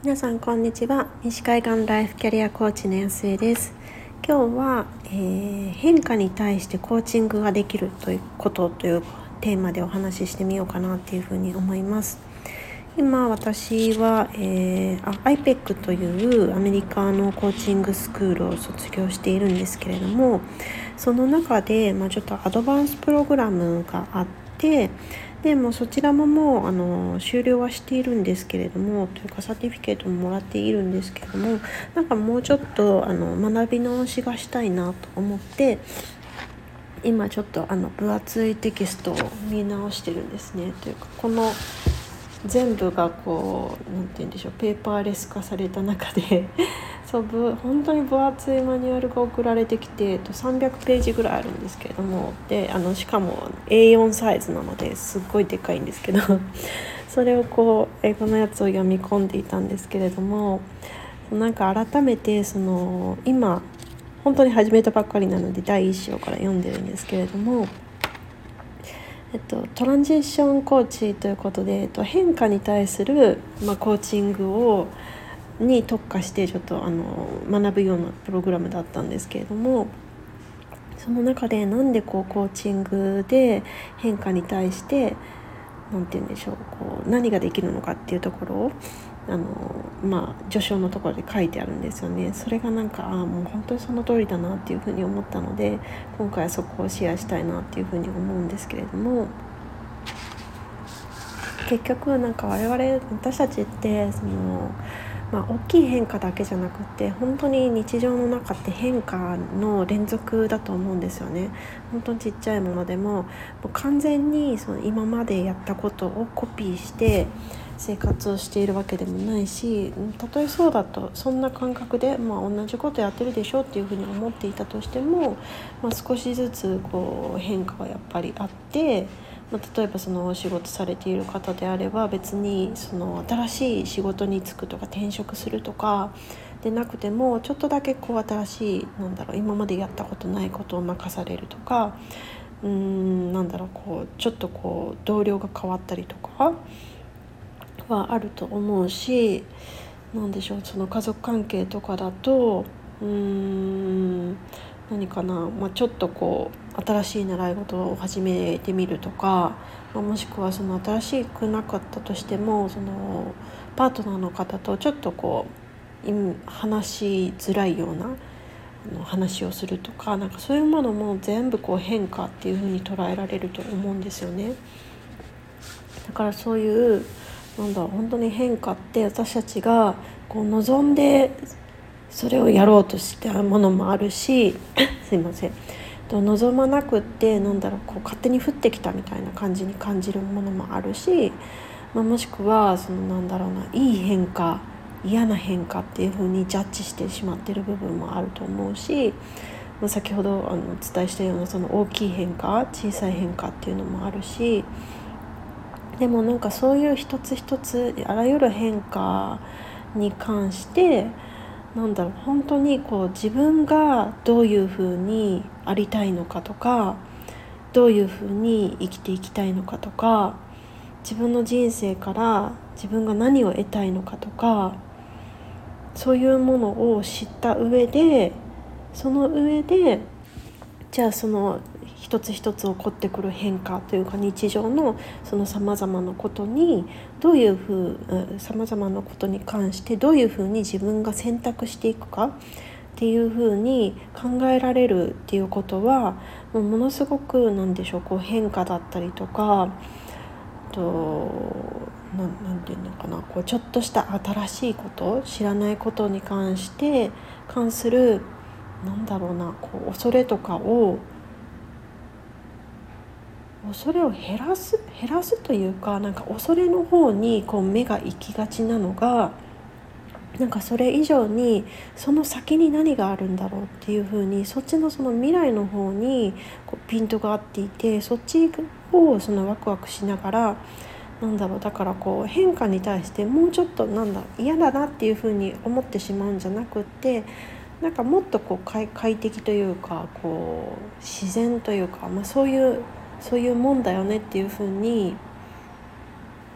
皆さんこんにちは。西海岸ライフキャリアコーチの安江です。今日は、えー、変化に対してコーチングができるということというテーマでお話ししてみようかなっていうふうに思います。今私は、えー、IPEC というアメリカのコーチングスクールを卒業しているんですけれどもその中で、まあ、ちょっとアドバンスプログラムがあってでもそちらももうあの終了はしているんですけれどもというかサーティフィケートももらっているんですけれどもなんかもうちょっとあの学び直しがしたいなと思って今ちょっとあの分厚いテキストを見直してるんですね。というかこの全部がこう何て言うんでしょうペーパーレス化された中で そう本当に分厚いマニュアルが送られてきて、えっと、300ページぐらいあるんですけれどもであのしかも A4 サイズなのですっごいでかいんですけど それをこう英語のやつを読み込んでいたんですけれどもなんか改めてその今本当に始めたばっかりなので第1章から読んでるんですけれども。えっと、トランジションコーチということで、えっと、変化に対する、まあ、コーチングをに特化してちょっとあの学ぶようなプログラムだったんですけれどもその中でなんでこうコーチングで変化に対して何て言うんでしょうこう何ができるのかっていうところをあのまあ序章のところで書いてあるんですよね。それがなんかあもう本当にその通りだなっていうふうに思ったので今回はそこをシェアしたいなっていうふうに思うんですけれども。結局なんか我々私たちってそのまあ、大きい変化だけじゃなくて本当に日常の中って変化の連続だと思うんですよね。本当にちっちゃいものでももう完全にその今までやったことをコピーして生活をしているわけでもないしたとえそうだとそんな感覚で、まあ、同じことやってるでしょっていうふうに思っていたとしても、まあ、少しずつこう変化はやっぱりあって。まあ、例えばそのお仕事されている方であれば別にその新しい仕事に就くとか転職するとかでなくてもちょっとだけこう新しいなんだろう今までやったことないことを任されるとかうーんなんだろうこうちょっとこう同僚が変わったりとかはあると思うし何でしょうその家族関係とかだとうーん何かな、まあ、ちょっとこう新しい習い事を始めてみるとか、まあ、もしくはその新しくなかったとしてもそのパートナーの方とちょっとこう話しづらいような話をするとかなんかそういうものも全部こう変化っていうふうに捉えられると思うんですよね。だからそういうなんだ本当に変化って私たちがこう望んでそれをやろうとしたものもあるし すいません。望まなくってなんだろうこう勝手に降ってきたみたいな感じに感じるものもあるし、まあ、もしくはそのなんだろうないい変化嫌な変化っていう風にジャッジしてしまってる部分もあると思うし、まあ、先ほどあのお伝えしたようなその大きい変化小さい変化っていうのもあるしでもなんかそういう一つ一つあらゆる変化に関してなんだろう本当にこう自分がどういうふうにありたいのかとかどういうふうに生きていきたいのかとか自分の人生から自分が何を得たいのかとかそういうものを知った上でその上でじゃあその一つ一つ起こってくる変化というか日常のそのさまざまなことにどういうふうさまざまなことに関してどういうふうに自分が選択していくかっていうふうに考えられるっていうことはもうものすごく何でしょうこう変化だったりとかと何て言うのかなこうちょっとした新しいこと知らないことに関して関するなんだろうなこう恐れとかを恐れを減らす減らすというかなんか恐れの方にこう目が行きがちなのがなんかそれ以上にその先に何があるんだろうっていう風にそっちのその未来の方にこうピントが合っていてそっちをそのワクワクしながらなんだろうだからこう変化に対してもうちょっとなんだ嫌だなっていう風に思ってしまうんじゃなくってなんかもっとこう快適というかこう自然というか、まあ、そういうそういうもんだよねっていうふうに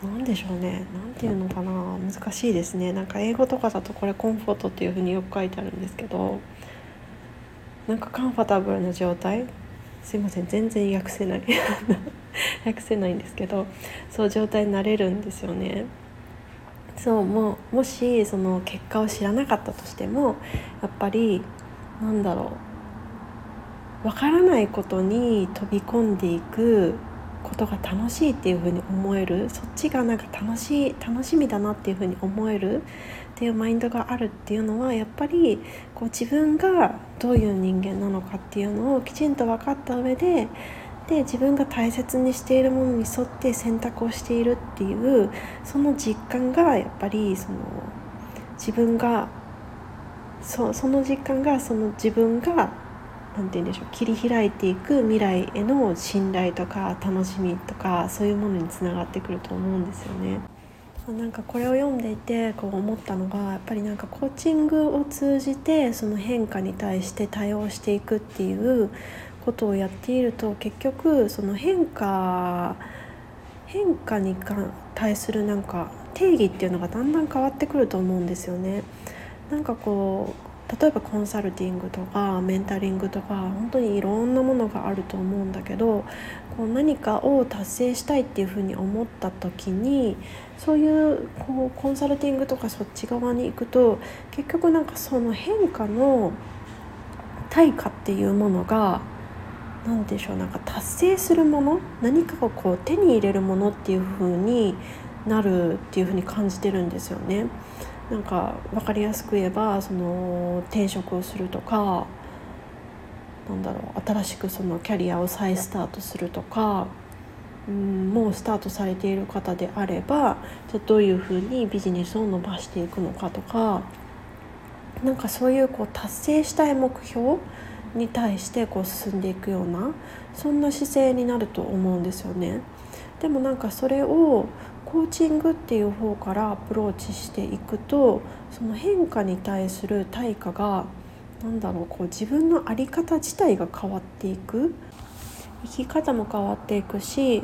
何でしょうね。何て言うのかな。難しいですね。なんか英語とかだとこれコンフォートっていうふうによく書いてあるんですけどなんかカンファタブルな状態？すいません。全然訳せない。訳せないんですけどそう状態になれるんですよね。そうもうもしその結果を知らなかったとしてもやっぱりなんだろうわからないことに飛び込んでいくことが楽しいっていうふうに思えるそっちがなんか楽しい楽しみだなっていうふうに思えるっていうマインドがあるっていうのはやっぱりこう自分がどういう人間なのかっていうのをきちんと分かった上でで自分が大切にしているものに沿って選択をしているっていうその実感がやっぱりその自分がそその実感がその自分が何て言うんでしょう切り開いていく未来への信頼とか楽しみとかそういうものにつながってくると思うんですよね。なんかこれを読んでいてこう思ったのがやっぱりなんかコーチングを通じてその変化に対して対応していくっていうことをやっていると結局その変化変化に対するなんか定義っていうのがだんだん変わってくると思うんですよね。なんかこう例えばコンサルティングとかメンタリングとか本当にいろんなものがあると思うんだけどこう何かを達成したいっていうふうに思った時にそういうこうコンサルティングとかそっち側に行くと結局なんかその変化の対価っていうものが何でしょうなんか達成するもの何かをこう手に入れるものっていう風になるっていう風に感じてるんですよね。なんか分かりやすく言えばその転職をするとかなんだろう新しくそのキャリアを再スタートするとか、うん、もうスタートされている方であればじゃどういうふうにビジネスを伸ばしていくのかとかなんかそういうこう達成したい目標に対してこう進んでいくようなそんな姿勢になると思うんですよね。でもなんかそれをコーチングっていう方からアプローチしていくとその変化に対する対価が何だろうこう自分の在り方自体が変わっていく生き方も変わっていくし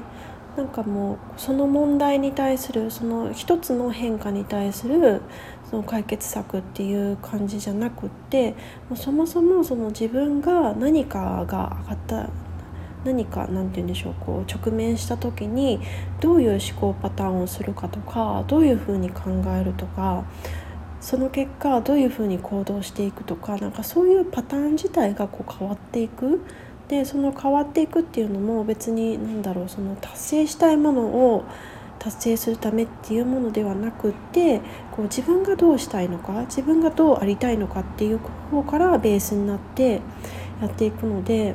なんかもうその問題に対するその一つの変化に対するその解決策っていう感じじゃなくってもうそもそもその自分が何かが上がった何か何て言うんでしょうこう直面した時にどういう思考パターンをするかとかどういうふうに考えるとかその結果どういうふうに行動していくとかなんかそういうパターン自体がこう変わっていくでその変わっていくっていうのも別に何だろうその達成したいものを達成するためっていうものではなくってこう自分がどうしたいのか自分がどうありたいのかっていう方からベースになってやっていくので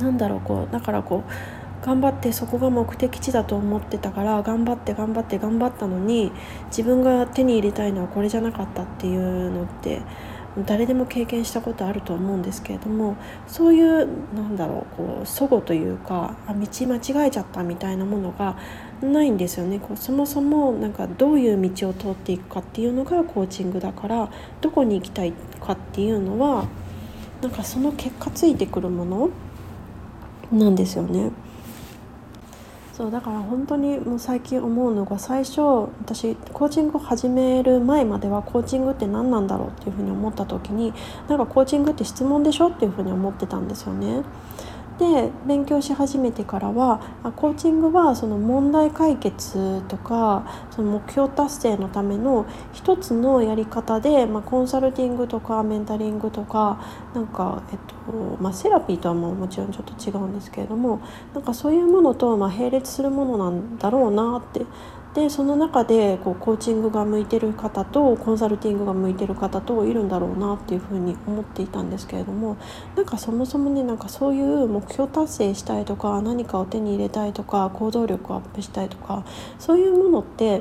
なんだろうこうだからこう頑張ってそこが目的地だと思ってたから頑張って頑張って頑張ったのに自分が手に入れたいのはこれじゃなかったっていうのって誰でも経験したことあると思うんですけれどもそういうなんだろうこう齟齬というか道間違えちゃったみたいなものがないんですよねこうそもそもなんかどういう道を通っていくかっていうのがコーチングだからどこに行きたいかっていうのはなんかその結果ついてくるものなんですよね。そうだから本当にもう最近思うのが最初私コーチングを始める前まではコーチングって何なんだろうっていうふうに思った時になんかコーチングって質問でしょっていうふうに思ってたんですよね。で勉強し始めてからはコーチングはその問題解決とかその目標達成のための一つのやり方で、まあ、コンサルティングとかメンタリングとかなんか、えっとまあ、セラピーとはもうもちろんちょっと違うんですけれどもなんかそういうものとまあ並列するものなんだろうなってでその中でこうコーチングが向いてる方とコンサルティングが向いてる方といるんだろうなっていうふうに思っていたんですけれどもなんかそもそもねなんかそういう目標達成したいとか何かを手に入れたいとか行動力をアップしたいとかそういうものって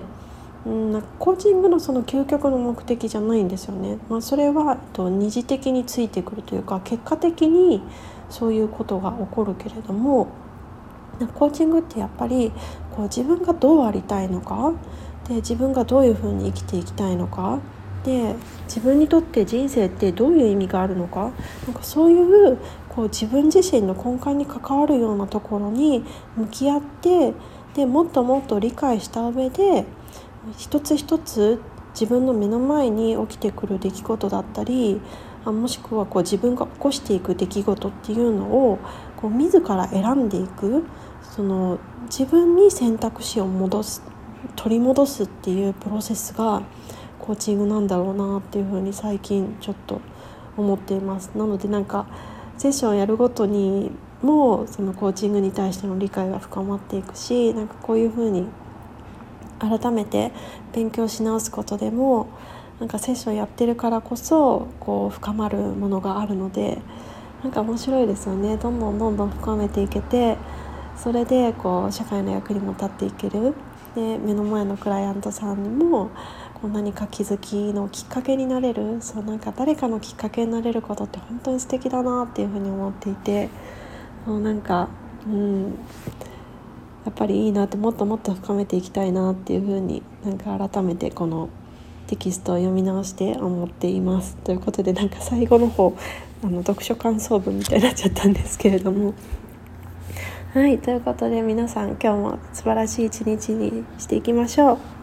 うんかコーチングのその究極の目的じゃないんですよね。まあ、それはと二次的についてくるというか結果的にそういうことが起こるけれどもコーチングってやっぱりこう自分がどうありたいのかで自分がどういうふうに生きていきたいのかで自分にとって人生ってどういう意味があるのかなんかそういうこう自分自身の根幹に関わるようなところに向き合ってでもっともっと理解した上で一つ一つ自分の目の前に起きてくる出来事だったりあもしくはこう自分が起こしていく出来事っていうのをこう自ら選んでいく。その自分に選択肢を戻す取り戻すっていうプロセスがコーチングなんだろうなっていうふうに最近ちょっと思っています。なのでなんかセッションやるごとにもそのコーチングに対しての理解が深まっていくしなんかこういうふうに改めて勉強し直すことでもなんかセッションやってるからこそこう深まるものがあるのでなんか面白いですよね。どんどんどんどん深めていけてそれでこう社会の役にも立っていけるで目の前のクライアントさんにもこう何か気づきのきっかけになれるそうなんか誰かのきっかけになれることって本当に素敵だなっていうふうに思っていてもうなんかうんやっぱりいいなってもっともっと深めていきたいなっていうふうになんか改めてこのテキストを読み直して思っています。ということでなんか最後の方あの読書感想文みたいになっちゃったんですけれども。はいということで皆さん今日も素晴らしい一日にしていきましょう。